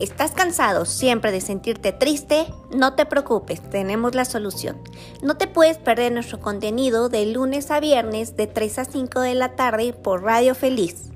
¿Estás cansado siempre de sentirte triste? No te preocupes, tenemos la solución. No te puedes perder nuestro contenido de lunes a viernes de 3 a 5 de la tarde por Radio Feliz.